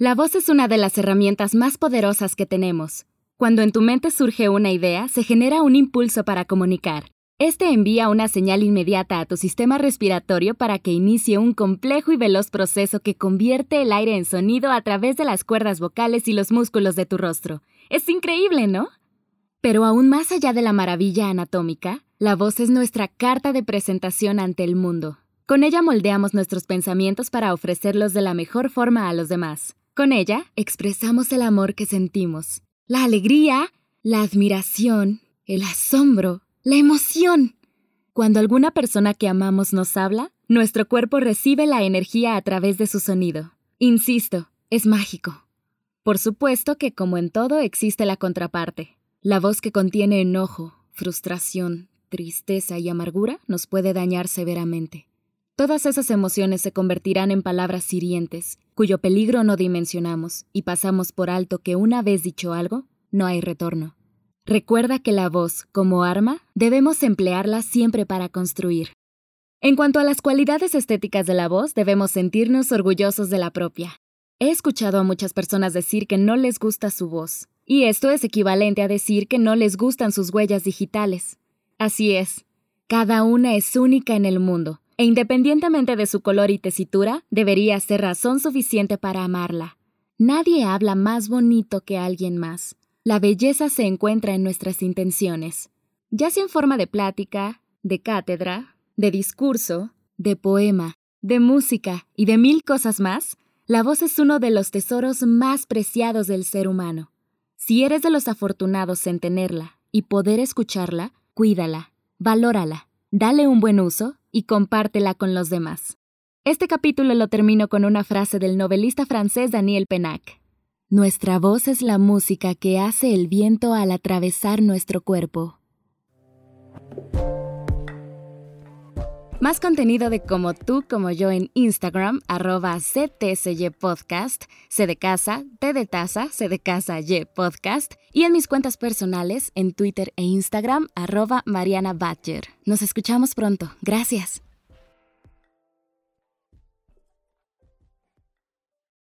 La voz es una de las herramientas más poderosas que tenemos. Cuando en tu mente surge una idea, se genera un impulso para comunicar. Este envía una señal inmediata a tu sistema respiratorio para que inicie un complejo y veloz proceso que convierte el aire en sonido a través de las cuerdas vocales y los músculos de tu rostro. Es increíble, ¿no? Pero aún más allá de la maravilla anatómica, la voz es nuestra carta de presentación ante el mundo. Con ella moldeamos nuestros pensamientos para ofrecerlos de la mejor forma a los demás. Con ella expresamos el amor que sentimos, la alegría, la admiración, el asombro, la emoción. Cuando alguna persona que amamos nos habla, nuestro cuerpo recibe la energía a través de su sonido. Insisto, es mágico. Por supuesto que como en todo existe la contraparte. La voz que contiene enojo, frustración, tristeza y amargura nos puede dañar severamente. Todas esas emociones se convertirán en palabras hirientes, cuyo peligro no dimensionamos, y pasamos por alto que una vez dicho algo, no hay retorno. Recuerda que la voz, como arma, debemos emplearla siempre para construir. En cuanto a las cualidades estéticas de la voz, debemos sentirnos orgullosos de la propia. He escuchado a muchas personas decir que no les gusta su voz, y esto es equivalente a decir que no les gustan sus huellas digitales. Así es, cada una es única en el mundo, e independientemente de su color y tesitura, debería ser razón suficiente para amarla. Nadie habla más bonito que alguien más. La belleza se encuentra en nuestras intenciones, ya sea en forma de plática, de cátedra, de discurso, de poema, de música y de mil cosas más. La voz es uno de los tesoros más preciados del ser humano. Si eres de los afortunados en tenerla y poder escucharla, cuídala, valórala, dale un buen uso y compártela con los demás. Este capítulo lo termino con una frase del novelista francés Daniel Pennac. Nuestra voz es la música que hace el viento al atravesar nuestro cuerpo. Más contenido de como tú, como yo en Instagram, arroba CTSY Podcast, C de casa, T de taza, C de casa Y Podcast, y en mis cuentas personales en Twitter e Instagram, arroba Mariana. Nos escuchamos pronto. Gracias.